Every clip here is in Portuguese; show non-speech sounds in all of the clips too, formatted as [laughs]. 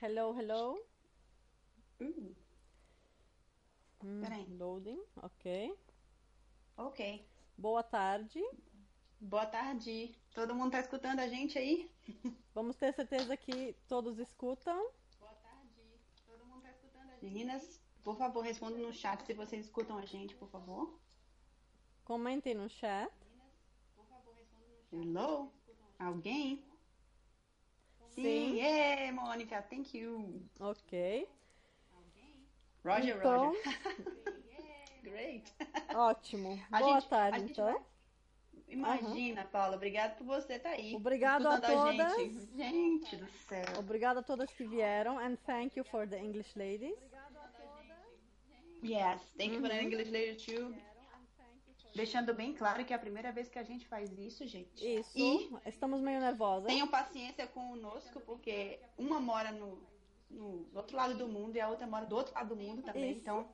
Hello, hello. Hum, Hum, peraí. loading, ok. Ok. Boa tarde. Boa tarde. Todo mundo tá escutando a gente aí? [laughs] Vamos ter certeza que todos escutam. Boa tarde. Todo mundo tá escutando a gente? Meninas, por favor, respondam no chat se vocês escutam a gente, por favor. Comentem no chat. Hello? Alguém? Sim. Sim. Yeah, Mônica, thank you. Ok. Roger, Então- Roger. [laughs] Great. Ótimo. A Boa gente- a tarde, então. vai- Imagina, Paula, obrigado por você estar aí. Obrigado a todas. gente. Gente do céu. Obrigada a todas que vieram. And thank you for the English ladies. Yes, thank you for Uhum. the English lady too. Deixando bem claro que é a primeira vez que a gente faz isso, gente. Isso. E Estamos meio nervosas. tenham paciência conosco, porque uma mora no, no outro lado do mundo e a outra mora do outro lado do mundo também. Isso. Então,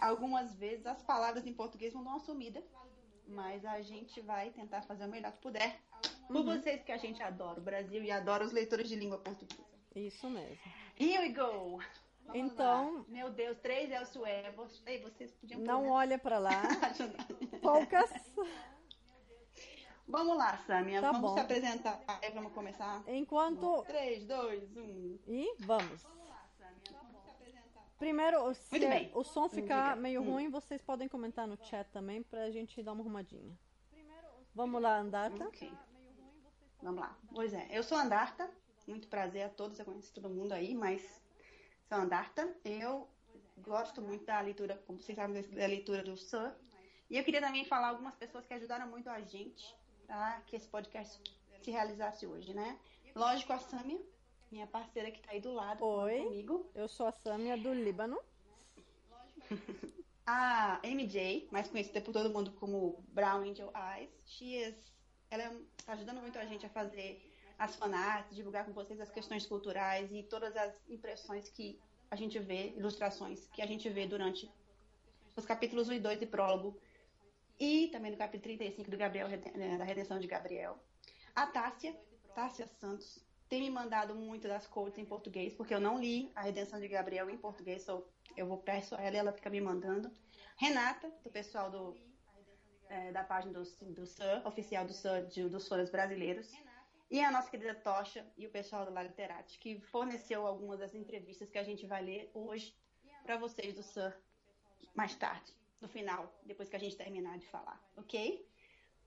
algumas vezes as palavras em português vão dar uma sumida, mas a gente vai tentar fazer o melhor que puder. Por Uhum. vocês que a gente adora o Brasil e adora os leitores de língua portuguesa. Isso mesmo. Here we go! Vamos Então- lá. Meu Deus, três é o sué. Você- Ei, vocês podiam Não pôr, né? olha pra lá. [laughs] Poucas. Vamos lá, Samia. Tá vamos bom. se apresentar. Aí vamos começar. Enquanto. 3, 2, 1. E vamos. Primeiro, se Muito bem. o som ficar diga. meio Hum. ruim, vocês podem comentar no chat também pra gente dar uma arrumadinha. Vamos lá, Andata. Ok. Vamos lá. Pois é, eu sou Andarta. Muito prazer a todos. Eu conheço todo mundo aí, mas sou Andarta. Eu gosto muito da leitura, como vocês sabem, da leitura do Sir. E eu queria também falar algumas pessoas que ajudaram muito a gente para que esse podcast se realizasse hoje, né? Lógico, a Samia, minha parceira que tá aí do lado Oi. comigo. Eu sou a Samia do Líbano. [laughs] A MJ, mais conhecida por todo mundo como Brown Angel Eyes, she is, ela está ajudando muito a gente a fazer as fanarts, divulgar com vocês as questões culturais e todas as impressões que a gente vê, ilustrações que a gente vê durante os capítulos 1 e 2 e prólogo. E também no capítulo 35 do Gabriel, eh, da Redenção de Gabriel. A Tássia, Tássia Santos, tem me mandado muito das quotes em português, porque eu não li a Redenção de Gabriel em português, so eu vou peço a ela e ela fica me mandando. Renata, do pessoal do, eh, da página do, do SUR, oficial do SUR, de, dos Folhas Brasileiros. E a nossa querida Tocha e o pessoal do La Literati, que forneceu algumas das entrevistas que a gente vai ler hoje para vocês do SUR mais tarde, no final, depois que a gente terminar de falar, ok?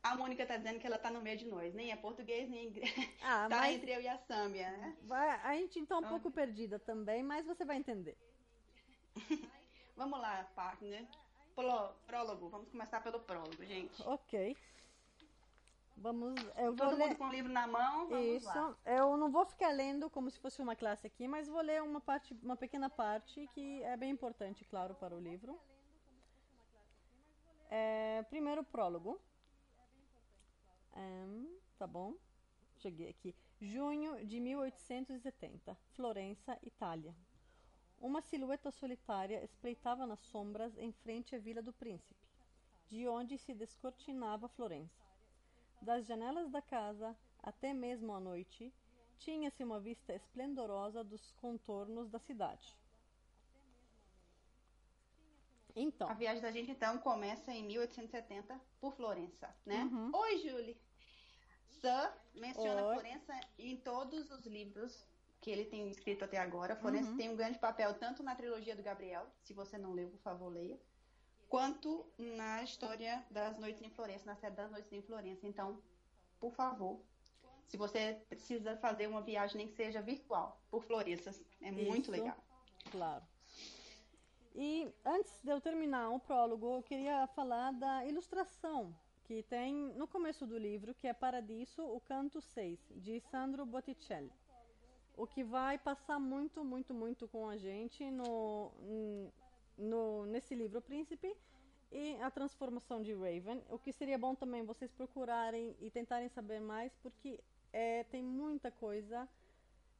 A Mônica tá dizendo que ela tá no meio de nós, nem é português, nem inglês. Ah, [laughs] tá mas entre eu e a Sâmia, né? vai, a gente tá um Ah. pouco perdida também, mas você vai entender. [laughs] Vamos lá, partner. Pró- Prólogo, vamos começar pelo prólogo, gente. Ok. Vamos. Eu vou Todo ler. mundo com o livro na mão, vamos Isso. lá. Eu não vou ficar lendo como se fosse uma classe aqui, mas vou ler uma parte, uma pequena parte que é bem importante, claro, para o livro. É, primeiro prólogo. Ahn, tá bom. Cheguei aqui. Junho de 1870, Florença, Itália. Uma silhueta solitária espreitava nas sombras em frente à Vila do Príncipe, de onde se descortinava Florença. Das janelas da casa, até mesmo à noite, tinha-se uma vista esplendorosa dos contornos da cidade. Então, A viagem da gente, então, começa em 1870 por Florença, né? Uhum. Oi, Julie. Sir menciona Oi. Florença em todos os livros que ele tem escrito até agora. Florença Uhum. tem um grande papel tanto na trilogia do Gabriel, se você não leu, por favor, leia, quanto na história das noites em Florença, na série das noites em Florença. Então, por favor, se você precisa fazer uma viagem, nem que seja virtual, por Florença, é muito Isso. legal. claro. E antes de eu terminar o prólogo, eu queria falar da ilustração que tem no começo do livro, que é Paradiso, o canto 6, de Sandro Botticelli. O que vai passar muito, muito, muito com a gente no, no, nesse livro Príncipe e a transformação de Raven. O que seria bom também vocês procurarem e tentarem saber mais, porque é, tem muita coisa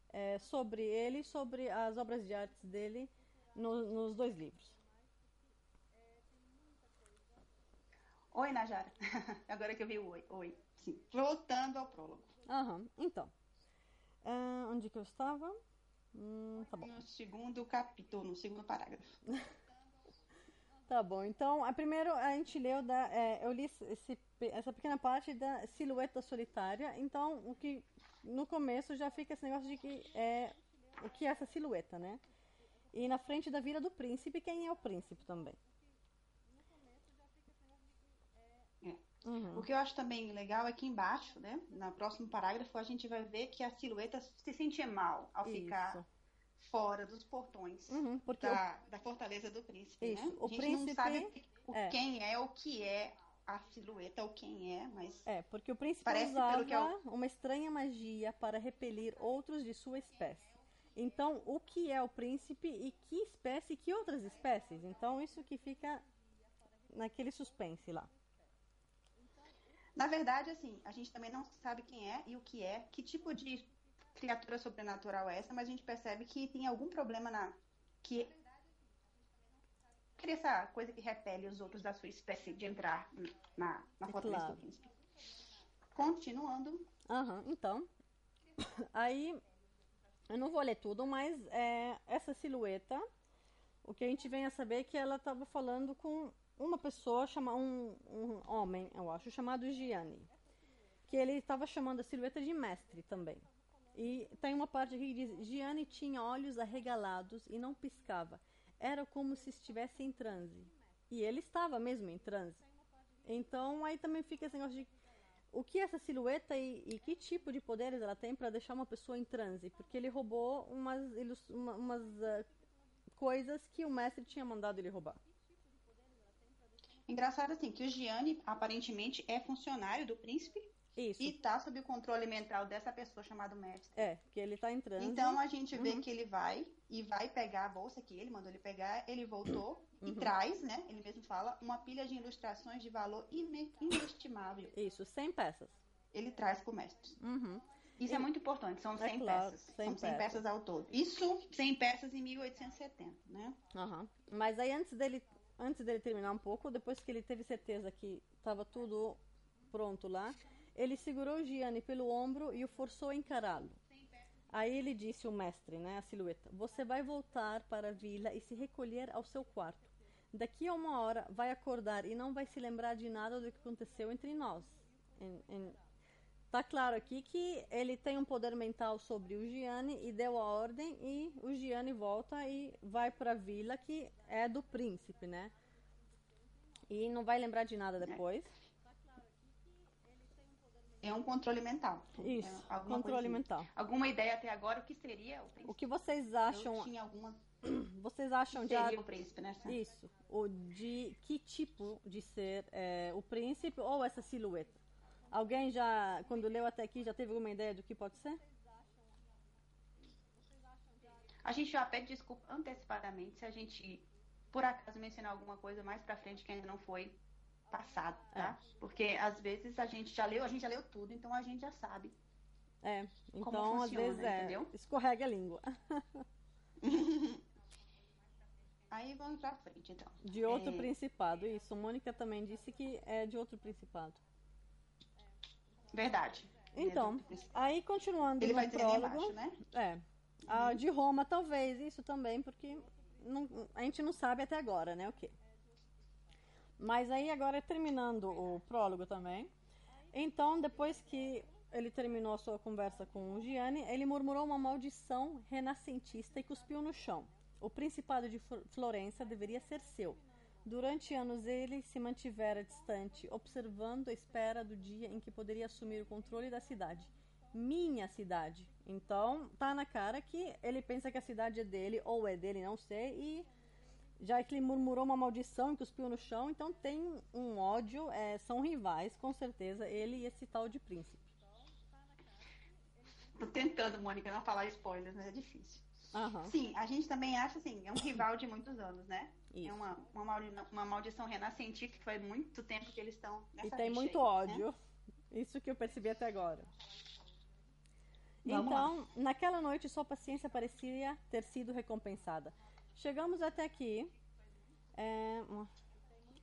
é, sobre ele, sobre as obras de artes dele no- nos dois livros. Oi, Najara. [laughs] Agora que eu vi o oi. Oi. Sim. Voltando ao prólogo. Aham, então. Ah, onde que eu estava? Hum, tá. No segundo capítulo, no segundo parágrafo. [laughs] Tá bom, então, a primeiro a gente leu da. É, eu li esse, essa pequena parte da silhueta solitária. Então, o que no começo já fica esse negócio de que é o que é essa silhueta, né? E na frente da vila do príncipe, quem é o príncipe também? Uhum. O que eu acho também legal é que embaixo, né, no próximo parágrafo, a gente vai ver que a silhueta se sentia mal ao Isso. ficar fora dos portões uhum, da, o... da fortaleza do príncipe, Isso. né? O a gente príncipe... não sabe o, é. quem é, o que é a silhueta, o quem é, mas... É, porque o príncipe Parece usava eu... uma estranha magia para repelir outros de sua espécie. Então, o que é o príncipe e que espécie e que outras espécies? Então, isso que fica naquele suspense lá. Na verdade, assim, a gente também não sabe quem é e o que é, que tipo de criatura sobrenatural é essa, mas a gente percebe que tem algum problema na. que cria essa coisa que repele os outros da sua espécie de entrar na, na fortaleza claro. do príncipe. Continuando. Uhum, então. Aí. Eu não vou ler tudo, mas é, essa silhueta, o que a gente vem a saber é que ela estava falando com uma pessoa, chama, um, um homem, eu acho, chamado Gianni. Que ele estava chamando a silhueta de mestre também. E tem uma parte que diz: Gianni tinha olhos arregalados e não piscava. Era como se estivesse em transe. E ele estava mesmo em transe. Então aí também fica esse negócio de o que é essa silhueta e, e que tipo de poderes ela tem para deixar uma pessoa em transe? Porque ele roubou umas, uma, umas uh, coisas que o mestre tinha mandado ele roubar. Engraçado assim, que o Gianni aparentemente é funcionário do príncipe isso. E tá sob o controle mental dessa pessoa chamada mestre. É, que ele tá entrando. Então a gente vê uhum. que ele vai e vai pegar a bolsa que ele mandou ele pegar, ele voltou uhum. e traz, né? Ele mesmo fala, uma pilha de ilustrações de valor inestimável. Isso, 100 peças. Ele traz pro mestre. Uhum. Isso e... é muito importante, são 100 é claro, peças. 100 são 100 peças. peças. ao todo. Isso, 100 peças em 1870, né? Uhum. Mas aí antes dele, antes dele terminar um pouco, depois que ele teve certeza que estava tudo pronto lá, ele segurou Gianni pelo ombro e o forçou a encará-lo. Aí ele disse o mestre, né, a silhueta: Você vai voltar para a vila e se recolher ao seu quarto. Daqui a uma hora vai acordar e não vai se lembrar de nada do que aconteceu entre nós. Em, em... Tá claro aqui que ele tem um poder mental sobre o Gianni e deu a ordem e o Gianni volta e vai para a vila que é do príncipe, né? E não vai lembrar de nada depois. É um controle mental. Isso, é controle mental. Alguma ideia até agora o que seria o príncipe? O que vocês acham? Eu tinha alguma... [clears throat] Vocês acham de seria o príncipe, né? Isso. O de que tipo de ser é, o príncipe ou essa silhueta? Alguém já, quando leu até aqui, já teve alguma ideia do que pode ser? A gente já pede desculpa antecipadamente se a gente, por acaso, mencionar alguma coisa mais pra frente que ainda não foi passado, tá? É. Porque às vezes a gente já leu, a gente já leu tudo, então a gente já sabe. É, então às vezes é, entendeu? escorrega a língua. [laughs] Aí vamos pra frente, então. De outro é... principado, isso. Mônica também disse que é de outro principado. Verdade. Então, é aí continuando Ele vai prólogo, embaixo, né? É. A de Roma, talvez, isso também, porque não, a gente não sabe até agora, né, o quê? Mas aí agora terminando o prólogo também. Então, depois que ele terminou a sua conversa com o Gianni, ele murmurou uma maldição renascentista e cuspiu no chão. O principado de Florença deveria ser seu. Durante anos ele se mantivera distante, observando a espera do dia em que poderia assumir o controle da cidade. Minha cidade. Então, tá na cara que ele pensa que a cidade é dele, ou é dele, não sei, e já que ele murmurou uma maldição e cuspiu no chão, então tem um ódio, é, são rivais, com certeza, ele e esse tal de príncipe. Tô tentando, Mônica, não falar spoilers, mas é difícil. Uhum. Sim, a gente também acha assim, é um rival de muitos anos, né? Isso. É uma, uma, maldição, uma maldição renascentista que foi muito tempo que eles estão nessa E tem muito aí, ódio. Né? Isso que eu percebi até agora. Vamos então, lá. naquela noite, sua paciência parecia ter sido recompensada. Chegamos até aqui. É,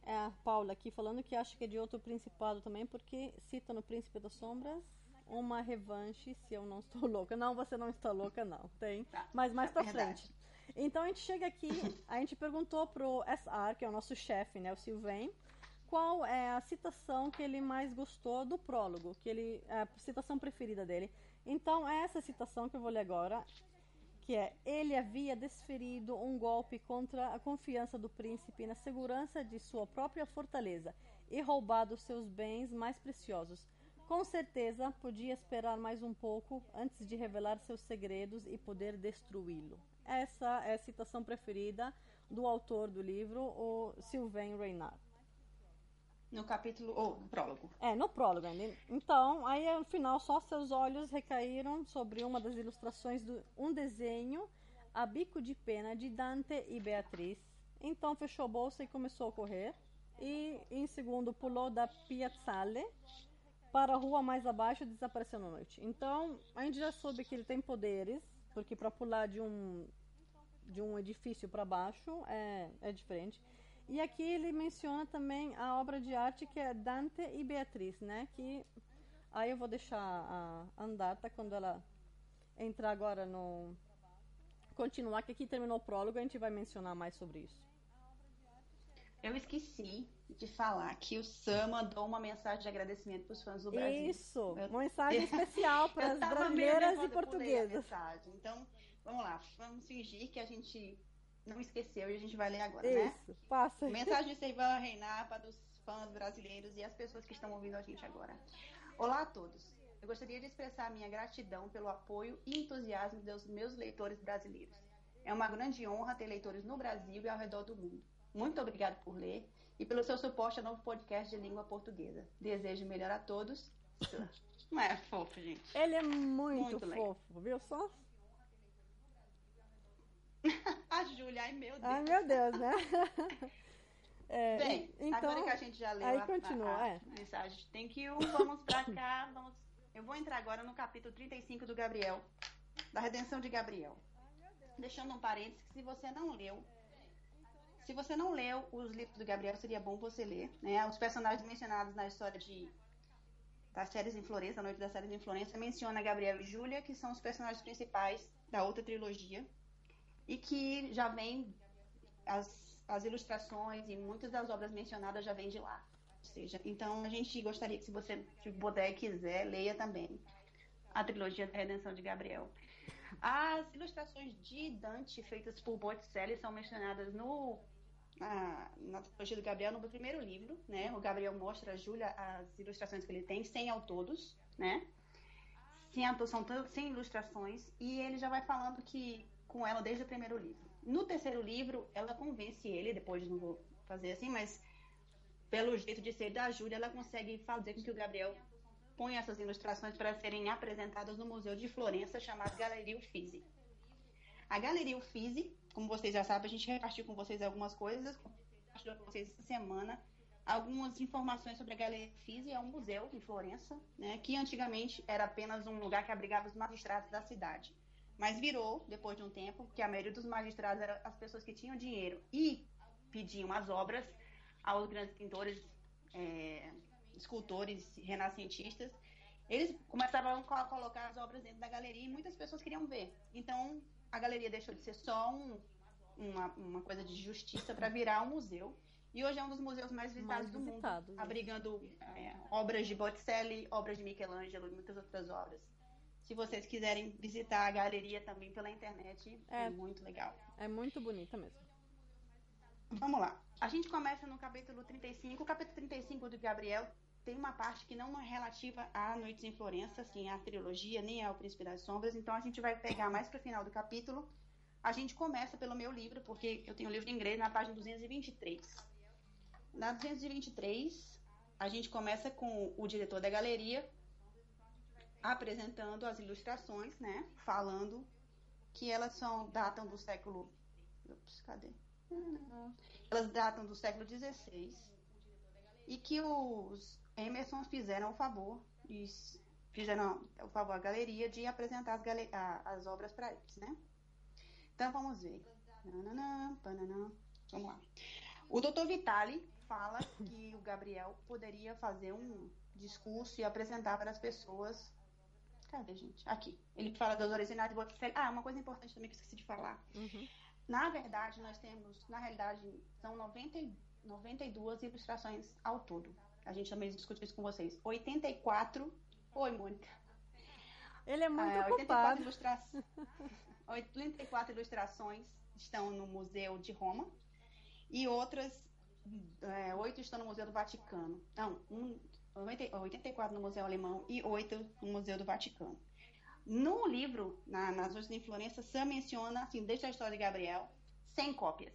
é, a Paula aqui falando que acha que é de outro principado também, porque cita no Príncipe das Sombras uma revanche se eu não estou [laughs] louca. Não, você não está louca, não. Tem. Tá, Mas mais é pra frente. Então a gente chega aqui, a gente perguntou pro SR, que é o nosso chefe, né, o Sylvain, qual é a citação que ele mais gostou do prólogo, que ele a citação preferida dele. Então é essa citação que eu vou ler agora, que é: ele havia desferido um golpe contra a confiança do príncipe na segurança de sua própria fortaleza e roubado seus bens mais preciosos. Com certeza podia esperar mais um pouco antes de revelar seus segredos e poder destruí-lo. Essa é a citação preferida do autor do livro, o Sylvain Reynard. No capítulo, ou no prólogo. É, no prólogo ainda. Então, aí no final só seus olhos recaíram sobre uma das ilustrações de um desenho a bico de pena de Dante e Beatriz. Então fechou a bolsa e começou a correr. E em segundo pulou da Piazzale para a rua mais abaixo e desapareceu na noite. Então, a gente já soube que ele tem poderes, porque para pular de um de um edifício para baixo é, é diferente. E aqui ele menciona também a obra de arte que é Dante e Beatriz, né? Que aí eu vou deixar a Andata quando ela entrar agora no continuar que aqui terminou o prólogo, a gente vai mencionar mais sobre isso. Eu esqueci de falar que o Sam mandou uma mensagem de agradecimento para os fãs do Brasil. Isso, Eu- uma mensagem [laughs] especial para as brasileiras e portuguesas. Então, vamos lá, vamos fingir que a gente não esqueceu e a gente vai ler agora, né? Isso, passa. Mensagem de Seivan Reinar para os fãs brasileiros e as pessoas que estão ouvindo a gente agora. Olá a todos. Eu gostaria de expressar minha gratidão pelo apoio e entusiasmo dos meus leitores brasileiros. É uma grande honra ter leitores no Brasil e ao redor do mundo. Muito obrigado por ler e pelo seu suporte ao novo podcast de língua portuguesa. Desejo melhor a todos. [laughs] Não é fofo, gente? Ele é muito, Muito legal. fofo, viu só? [laughs] A Júlia, ai meu Deus. Ai, meu Deus, né? [laughs] É, Bem, então, agora que a gente já leu aí a, continua, a- a é. mensagem thank you, vamos pra cá, vamos... Eu vou entrar agora no capítulo 35 do Gabriel, da redenção de Gabriel. Deixando um parênteses que se você não leu, se você não leu os livros do Gabriel, seria bom você ler, né? Os personagens mencionados na história de das séries em Florença, a Noite das Séries em Florença, menciona Gabriel e Júlia, que são os personagens principais da outra trilogia, e que já vem as, as ilustrações e muitas das obras mencionadas já vêm de lá. Ou seja, então a gente gostaria que se você se puder e quiser, leia também a trilogia da Redenção de Gabriel. As ilustrações de Dante feitas por Botticelli são mencionadas no na, trilogia do Gabriel no primeiro livro, né? O Gabriel mostra a Júlia as ilustrações que ele tem, sem ao todos, né? Sem, são sem ilustrações e ele já vai falando que com ela desde o primeiro livro. No terceiro livro, ela convence ele, depois não vou fazer assim, mas pelo jeito de ser da Júlia, ela consegue fazer com que o Gabriel ponha essas ilustrações para serem apresentadas no Museu de Florença, chamado Galeria Uffizi. A Galeria Uffizi, como vocês já sabem, a gente repartiu com vocês algumas coisas, compartilhou com vocês essa semana algumas informações sobre a Galeria Uffizi, é um museu em Florença, né, que antigamente era apenas um lugar que abrigava os magistrados da cidade. Mas virou, depois de um tempo, que a maioria dos magistrados eram as pessoas que tinham dinheiro e pediam as obras aos grandes pintores, é, escultores renascentistas. Eles começaram a co- colocar as obras dentro da galeria e muitas pessoas queriam ver. Então, a galeria deixou de ser só um- uma, uma coisa de justiça para virar um museu. E hoje é um dos museus mais visitados Mais do mundo, isso. abrigando é, obras de Botticelli, obras de Michelangelo e muitas outras obras. Se vocês quiserem visitar a galeria também pela internet, é, É. muito legal. É muito bonita mesmo. Vamos lá. A gente começa no capítulo 35. O capítulo 35 do Gabriel tem uma parte que não é relativa a Noites em Florença, assim, à trilogia, nem ao Príncipe das Sombras. Então a gente vai pegar mais pro final do capítulo. A gente começa pelo meu livro, porque eu tenho o livro em inglês na página 223. Na 223, a gente começa com o diretor da galeria apresentando as ilustrações, né? Falando que elas são datam do século. Ups, cadê? Elas datam do século XVI e que os Emerson fizeram o favor, fizeram o favor à galeria de apresentar as, as obras para eles, né? Então vamos ver. Nananã, pananã. Vamos lá. O Dr. Vitali fala que o Gabriel poderia fazer um discurso e apresentar para as pessoas Cadê, gente? Aqui. Ele fala das originais de Botticelli. Ah, uma coisa importante também que eu esqueci de falar. Uhum. Na verdade, nós temos, na realidade, são 90, 92 ilustrações ao todo. A gente também discutiu isso com vocês. 84. Oi, Mônica. Ele é muito é, 84, ilustra... 84 ilustrações estão no Museu de Roma e outras é, oito estão no Museu do Vaticano. Não, um, 84 no Museu Alemão e oito no Museu do Vaticano. No livro, na, nas de Florença, Sam menciona, assim, desde a história de Gabriel, 100 cópias.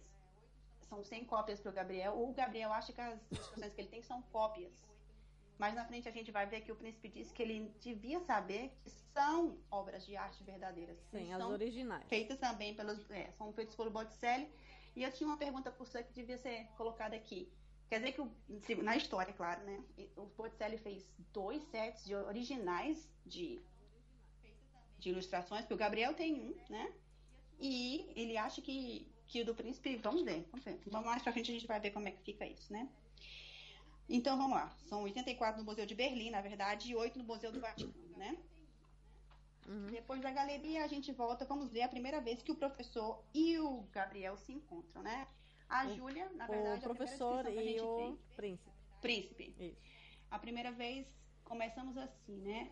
São 100 cópias para o Gabriel. O Gabriel acha que as instruções que ele tem são cópias. Mas na frente a gente vai ver que o príncipe disse que ele devia saber que são obras de arte verdadeiras. Sim, as originais. Feitas também pelos. É, são feitas pelo Botticelli. E eu tinha uma pergunta por você que devia ser colocada aqui. Quer dizer que, o, na história, claro, né? O Botticelli fez dois sets de originais de, de ilustrações, porque o Gabriel tem um, né? E ele acha que, que o do príncipe. Vamos ver, vamos ver. Vamos mais pra frente a gente vai ver como é que fica isso, né? Então vamos lá. São 84 no Museu de Berlim, na verdade, e 8 no Museu do Vaticano, né? Uhum. Depois da galeria, a gente volta, vamos ver a primeira vez que o professor e o Gabriel se encontram, né? A Júlia, na verdade, o professor e o príncipe. Príncipe. Isso. A primeira vez começamos assim, né?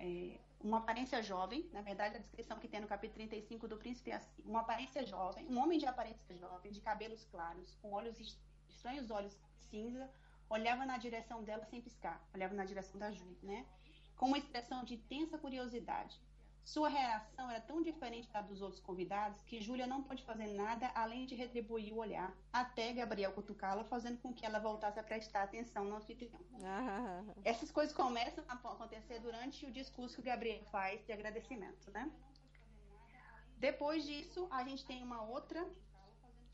É, uma aparência jovem, na verdade, a descrição que tem no capítulo 35 do príncipe é assim: uma aparência jovem, um homem de aparência jovem, de cabelos claros, com olhos estranhos olhos cinza, olhava na direção dela sem piscar, olhava na direção da Júlia, né? Com uma expressão de intensa curiosidade. Sua reação era tão diferente da dos outros convidados que Júlia não pôde fazer nada além de retribuir o olhar, até Gabriel cutucá-la, fazendo com que ela voltasse a prestar atenção no anfitrião. Ah. Essas coisas começam a acontecer durante o discurso que o Gabriel faz de agradecimento, né? Depois disso, a gente tem uma outra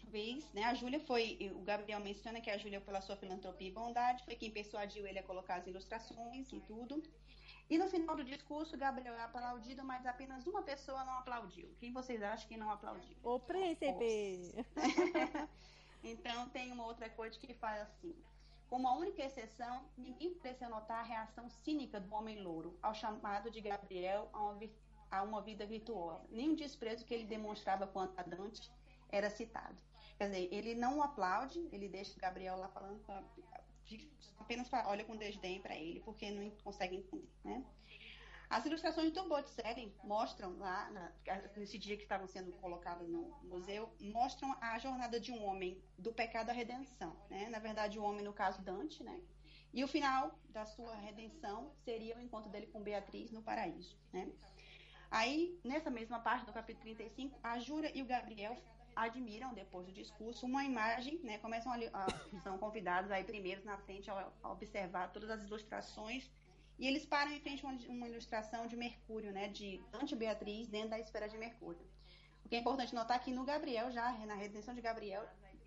vez, né? A Júlia foi, o Gabriel menciona que a Júlia, pela sua filantropia e bondade, foi quem persuadiu ele a colocar as ilustrações e tudo. E no final do discurso, Gabriel é aplaudido, mas apenas uma pessoa não aplaudiu. Quem vocês acham que não aplaudiu? O príncipe! [laughs] então tem uma outra coisa que faz assim. Com uma única exceção, ninguém pareceu notar a reação cínica do homem louro ao chamado de Gabriel a uma, a uma vida virtuosa. Nem o desprezo que ele demonstrava quanto a Dante era citado. Quer dizer, ele não o aplaude, ele deixa Gabriel lá falando apenas olha com desdém para ele, porque não consegue entender, né? As ilustrações do Botticelli mostram lá, na, nesse dia que estavam sendo colocadas no museu, mostram a jornada de um homem do pecado à redenção, né? Na verdade, o homem, no caso, Dante, né? E o final da sua redenção seria o encontro dele com Beatriz no paraíso, né? Aí, nessa mesma parte do capítulo 35, a Jura e o Gabriel admiram, depois do discurso, uma imagem, né? Começam a, a são convidados aí primeiros na frente a, a, observar todas as ilustrações e eles param em frente a uma, uma ilustração de Mercúrio, né? De Dante Beatriz dentro da esfera de Mercúrio. O que é importante notar que no Gabriel, já na redenção de Gabriel,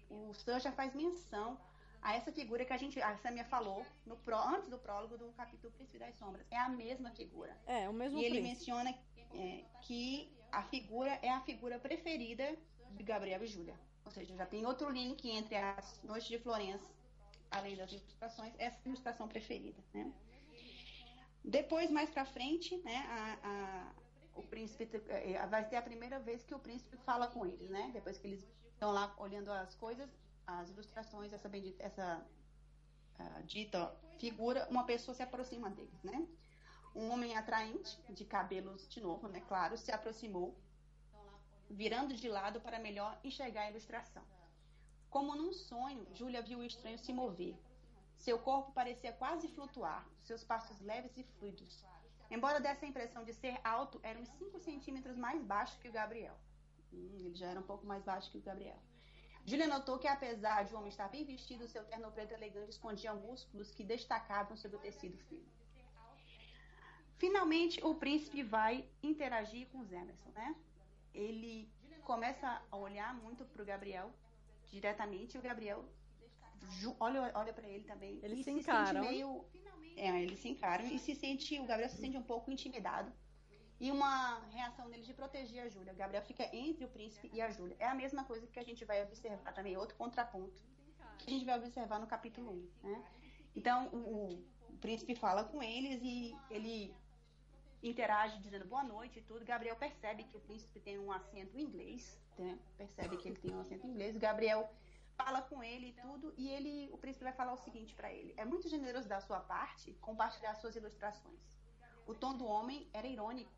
o Sir já faz menção a essa figura que a gente, a Samia falou no pró, antes do prólogo do capítulo Príncipe das Sombras. É a mesma figura. É, o mesmo E ele príncipe. menciona é, que a figura é a figura preferida de Gabriel e Júlia. Ou seja, já tem outro link entre as Noites de Florença, além das ilustrações, essa ilustração preferida, né? Depois, mais para frente, né, a, a, o príncipe é, vai ser a primeira vez que o príncipe fala com eles, né? Depois que eles estão lá olhando as coisas, as ilustrações, essa, bendita, essa uh, dita figura, uma pessoa se aproxima deles, né? Um homem atraente, de cabelos de novo, né? Claro, se aproximou virando de lado para melhor enxergar a ilustração. Como num sonho, Júlia viu o estranho se mover. Seu corpo parecia quase flutuar, seus passos leves e fluidos. Embora desse a impressão de ser alto, era uns 5 centímetros mais baixo que o Gabriel. Hum, ele já era um pouco mais baixo que o Gabriel. Júlia notou que, apesar de o homem estar bem vestido, seu terno preto elegante escondia músculos que destacavam sobre o tecido fino. Finalmente, o príncipe vai interagir com os Emerson, né? Ele começa a olhar muito pro Gabriel diretamente e o Gabriel olha, olha para ele também. Eles se, se encaram. Meio, é, eles se encaram e se sente, o Gabriel se sente um pouco intimidado. E uma reação dele de proteger a Júlia. O Gabriel fica entre o príncipe e a Júlia. É a mesma coisa que a gente vai observar também, outro contraponto, que a gente vai observar no capítulo 1. Né? Então, o, o príncipe fala com eles e ele interage dizendo boa noite e tudo. Gabriel percebe que o príncipe tem um acento inglês, né? percebe que ele tem um acento inglês. Gabriel fala com ele e tudo, e ele, o príncipe vai falar o seguinte para ele: é muito generoso da sua parte compartilhar suas ilustrações. O tom do homem era irônico.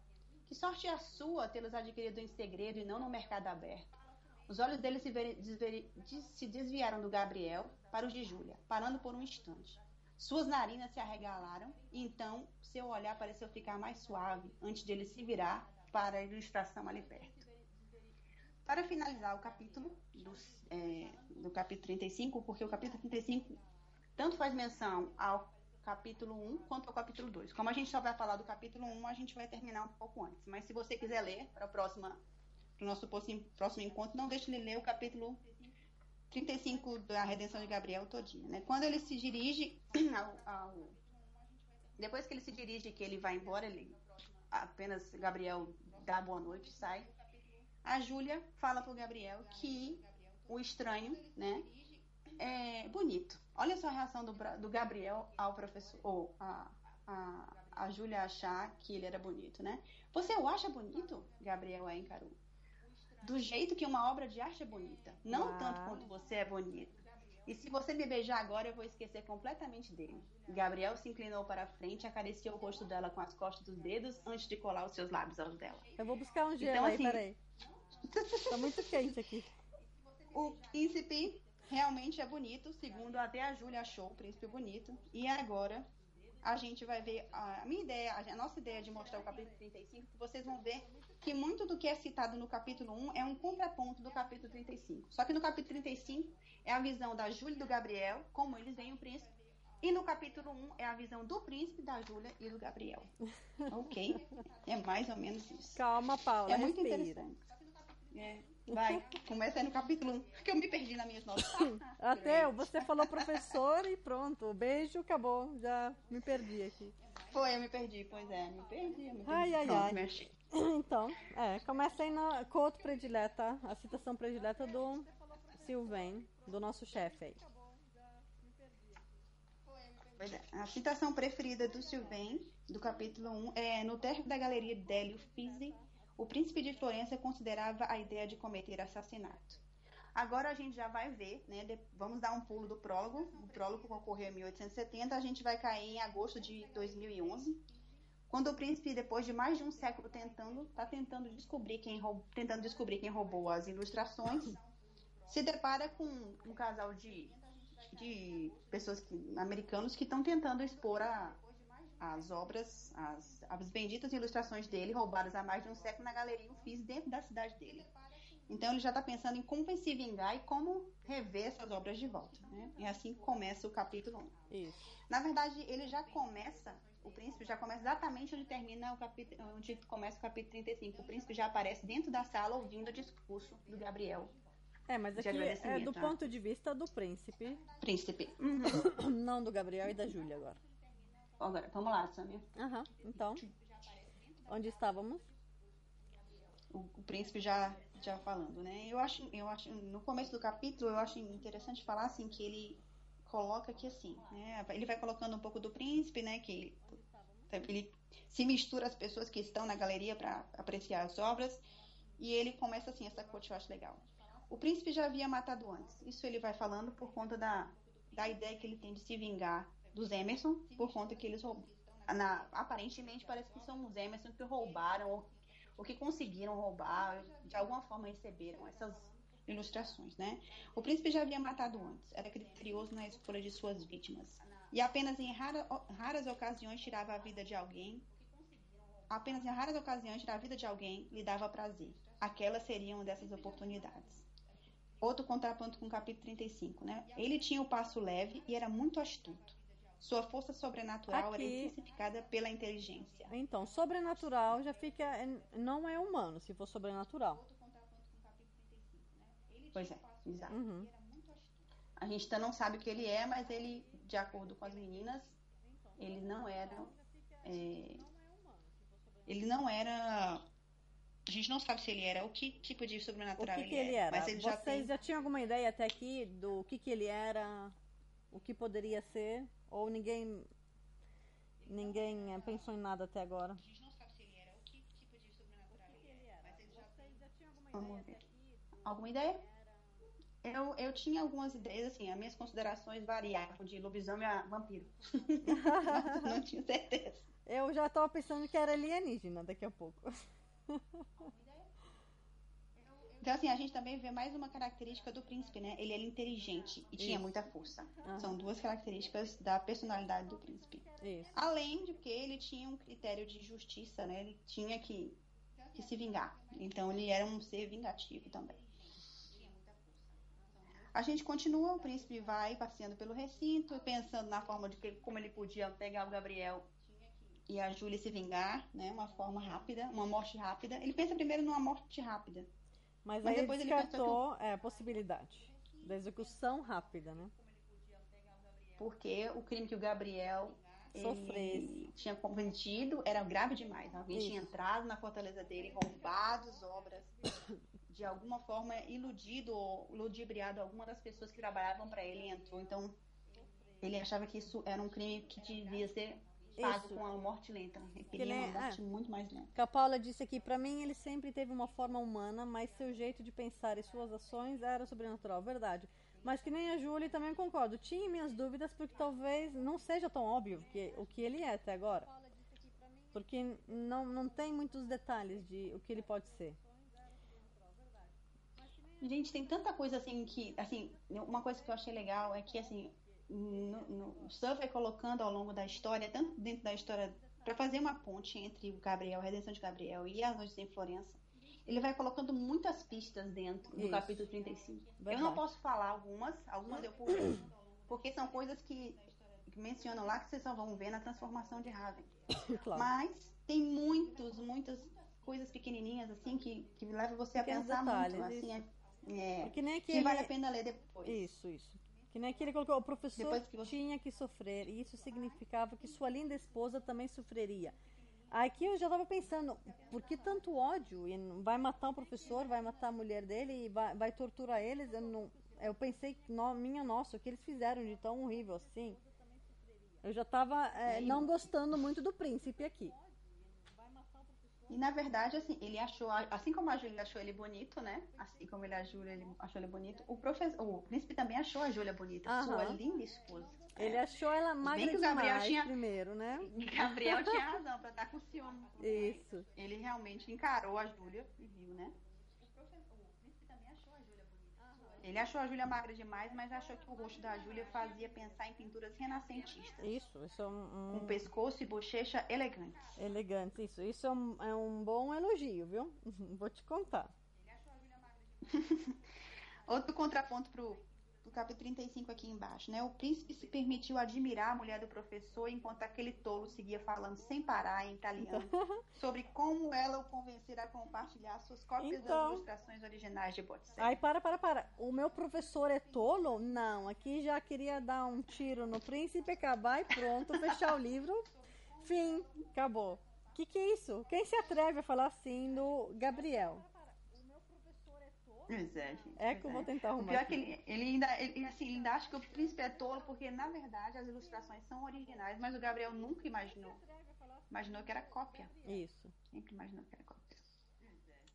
Que sorte a sua tê-los adquirido em segredo e não no mercado aberto? Os olhos dele se, se desviaram do Gabriel para os de Júlia, parando por um instante. Suas narinas se arregalaram e então seu olhar pareceu ficar mais suave antes de ele se virar para a ilustração ali perto. Para finalizar o capítulo, do, é, do capítulo 35, porque o capítulo 35 tanto faz menção ao capítulo 1 quanto ao capítulo 2. Como a gente só vai falar do capítulo 1, a gente vai terminar um pouco antes. Mas se você quiser ler para o nosso próximo encontro, não deixe de ler o capítulo 35 da redenção de Gabriel todinha. Né? Quando ele se dirige [clears throat] ao, ao, Depois que ele se dirige que ele vai embora, ele apenas Gabriel dá boa noite, sai. A Júlia fala para o Gabriel que o estranho, né, é bonito. Olha só a reação do, do Gabriel ao professor, ou a, a, a Júlia achar que ele era bonito, né? Você o acha bonito? Gabriel a encarou. Do jeito que uma obra de arte é bonita. Não Uau. tanto quanto você é bonito. E se você me beijar agora, eu vou esquecer completamente dele. Gabriel se inclinou para a frente e acariciou o rosto dela com as costas dos dedos antes de colar os seus lábios aos dela. Eu vou buscar um gelo então, aí, assim, peraí. tá muito quente aqui. O príncipe realmente é bonito, segundo até a Júlia achou o príncipe bonito. E agora a gente vai ver a minha ideia, a nossa ideia de mostrar o capítulo 35, que vocês vão ver que muito do que é citado no capítulo 1 é um contraponto do capítulo 35. Só que no capítulo 35 é a visão da Júlia e do Gabriel, como eles veem o príncipe. E no capítulo 1 é a visão do príncipe, da Júlia e do Gabriel. ok? [laughs] É mais ou menos isso. Calma, Paula. É muito respira. interessante. É. Vai, começa aí no capítulo 1, que eu me perdi nas minhas [laughs] notas. Até você falou professor e pronto. Beijo, acabou. Já me perdi aqui. Foi, eu me perdi, pois é, me perdi. Me perdi. Ai, ai, pronto, ai. [clears throat] Então, é, começa aí na quote predileta, a citação predileta do Sylvain, do nosso chefe aí. É, a citação preferida do Sylvain, do capítulo 1, é no térreo da galeria Délio Fisi, o príncipe de Florença considerava a ideia de cometer assassinato. Agora a gente já vai ver, né? De, vamos dar um pulo do prólogo. O prólogo ocorreu em 1870, a gente vai cair em agosto de 2011, quando o príncipe, depois de mais de um século tentando, está tentando descobrir quem tentando descobrir quem roubou as ilustrações, se depara com um casal de, de pessoas que, americanos que estão tentando expor a, as obras, as, as benditas ilustrações dele, roubadas há mais de um século na galeria Uffizi, dentro da cidade dele. Então ele já está pensando em como se vingar e como rever essas obras de volta. Né? É assim começa o capítulo 1. Isso. Na verdade, ele já começa, o príncipe já começa exatamente onde termina o capítulo, onde começa o capítulo 35. O príncipe já aparece dentro da sala ouvindo o discurso do Gabriel. É, mas aqui é do ponto de vista do príncipe. Príncipe. Uhum. [coughs] Não do Gabriel e da Júlia agora. Agora, vamos lá, Samia. Aham, então. Onde estávamos? O, o, príncipe já, já falando, né? Eu acho, eu acho, no começo do capítulo, eu acho interessante falar assim que ele coloca aqui assim, né? Ele vai colocando um pouco do príncipe, né? Que ele, ele se mistura as pessoas que estão na galeria para apreciar as obras e ele começa assim essa quote eu acho legal. O príncipe já havia matado antes. Isso ele vai falando por conta da, da ideia que ele tem de se vingar dos Emerson, por conta que eles. Na, aparentemente parece que são os Emerson que roubaram ou, ou que conseguiram roubar, de alguma forma receberam essas ilustrações, né? O príncipe já havia matado antes, era criterioso na escolha de suas vítimas e apenas em rara, raras ocasiões tirava a vida de alguém. Apenas em raras ocasiões tirar a vida de alguém lhe dava prazer. Aquelas seriam dessas oportunidades. Outro contraponto com o capítulo 35, né? Ele tinha o passo leve e era muito astuto. Sua força sobrenatural Aqui, era intensificada pela inteligência. Então, sobrenatural já fica. Não é humano, se for sobrenatural. Pois é, exato. Uhum. A gente ainda não sabe o que ele é, mas ele, de acordo com as meninas, ele não era. É, ele não era. A gente não sabe se ele era o que tipo de sobrenatural o que, que ele, ele era. Mas ele Vocês já, tem... já tinham alguma ideia até aqui do que, que ele era, o que poderia ser? Ou ninguém ninguém eh, pensou em nada até agora? Alguma, alguma ideia? Eu, eu tinha algumas ideias, assim, as minhas considerações variavam de lobisomem a vampiro. não, [laughs] não tinha certeza. Eu já estava pensando que era alienígena daqui a pouco. Alguma ideia? Então, assim, a gente também vê mais uma característica do príncipe, né? Ele era inteligente e tinha Isso. muita força. Ah. São duas características da personalidade do príncipe. Isso. Além de que ele tinha um critério de justiça, né? Ele tinha que, que se vingar. Então, ele era um ser vingativo também. A gente continua, o príncipe vai passeando pelo recinto, pensando na forma de que, como ele podia pegar o Gabriel e a Júlia se vingar, né? Uma forma rápida, uma morte rápida. Ele pensa primeiro numa morte rápida. Mas, Mas aí depois ele descartou é, a possibilidade da execução rápida, né? porque o crime que o Gabriel Sofresse. tinha cometido era grave demais. Alguém Isso. tinha entrado na fortaleza dele, roubado as obras, [coughs] de alguma forma iludido ou ludibriado alguma das pessoas que trabalhavam para ele e entrou. Então, ele achava que isso era um crime que devia ser pago Isso. com a morte lenta. Ele Que queria uma morte é. muito mais lenta. Que a Paula disse aqui, pra mim ele sempre teve uma forma humana, mas seu jeito de pensar e suas ações era sobrenatural, verdade. Mas que nem a Julie também concordo. Tinha minhas dúvidas porque talvez não seja tão óbvio que, o que ele é até agora. Porque não, não tem muitos detalhes de o que ele pode ser. Gente, tem tanta coisa assim que, assim, uma coisa que eu achei legal é que, assim, no, no, o Sam vai colocando ao longo da história, tanto dentro da história, para fazer uma ponte entre o Gabriel, a redenção de Gabriel e as noites em Florença, ele vai colocando muitas pistas dentro do Isso. capítulo 35. Eu Verdade. não posso falar algumas, algumas eu pulo, porque são coisas que, mencionam lá que vocês só vão ver na transformação de Raven. [coughs] claro. Mas tem muitos, muitas coisas pequenininhas, assim, que, que levam você a Pequenos pensar detalhes, muito, assim, é, é, Que que aquele... vale a pena ler depois. Isso, isso. Que nem que ele colocou, o professor que você- tinha que sofrer, e isso significava que sua linda esposa também sofreria. Aqui eu já estava pensando, por que tanto ódio? E vai matar o professor, vai matar a mulher dele e vai, vai torturar eles? Eu, não, eu pensei, no, minha nossa, o que eles fizeram de tão horrível assim? Eu já estava não gostando muito do príncipe aqui. E na verdade, assim, ele achou, assim como a Júlia achou ele bonito, né? Assim como ele, a Júlia ele achou ele bonito, o professor, o príncipe também achou a Júlia bonita, sua linda esposa. Ele achou ela magra que o Gabriel demais tinha- primeiro, né? [laughs] Gabriel tinha razão pra estar com ciúme. Isso. Ele realmente encarou a Júlia e viu, né? Ele achou a Júlia magra demais, mas achou que o rosto da Júlia fazia pensar em pinturas renascentistas. Isso, isso é um, um- Com pescoço e bochecha elegantes. Elegante, isso. Isso é um, é um bom elogio, viu? [laughs] Vou te contar. [laughs] Outro contraponto pro, pro capítulo 35 aqui embaixo, né? O príncipe se permitiu admirar a mulher do professor enquanto aquele tolo seguia falando sem parar em italiano [laughs] sobre como ela o convencerá a compartilhar suas cópias Então. das ilustrações originais de Botticelli. Aí, para, para, para. O meu professor é tolo? Não. Aqui já queria dar um tiro no príncipe, acabar e pronto, fechar o livro. Fim. Acabou. Que que é isso? Quem se atreve a falar assim do Gabriel? Pois é, gente, É que eu vou tentar O arrumar. pior é que aqui. ele, ele ainda, ele, assim, ele ainda acha que o príncipe é tolo, porque na verdade as ilustrações são originais, mas o Gabriel nunca imaginou. Imaginou que era cópia. Isso. Sempre imaginou que era cópia.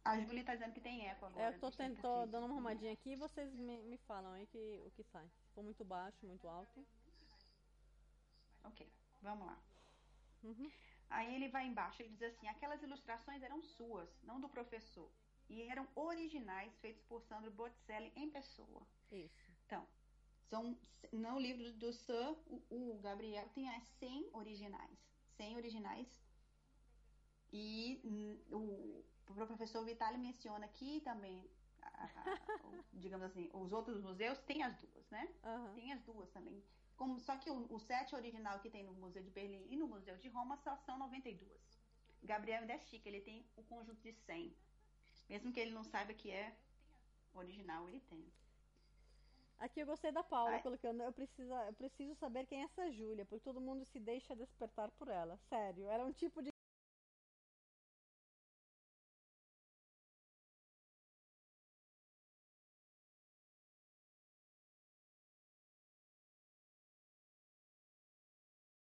A Júlia tá dizendo que tem eco agora. É, eu tô, dando uma arrumadinha aqui e vocês me, me falam aí que, o que sai. Se for muito baixo, muito alto. Ok, vamos lá. Uhum. Aí ele vai embaixo e diz assim: aquelas ilustrações eram suas, não do professor. E eram originais, feitos por Sandro Botticelli em pessoa. Isso. Então, são, no livro do Sir, o, o Gabriel tem as 100 originais. 100 originais. E hum, o, o professor Vitali menciona aqui também, a- a- [laughs] digamos assim, os outros museus têm as duas, né? Aham. Tem as duas também. Como, só que o, o set original que tem no Museu de Berlim e no Museu de Roma só são 92. Gabriel ainda é chique, ele tem o conjunto de 100. Mesmo que ele não saiba que é original, ele tem. Aqui eu gostei da Paula colocando, eu preciso, eu preciso saber quem é essa Júlia, porque todo mundo se deixa despertar por ela. Sério, ela é um tipo de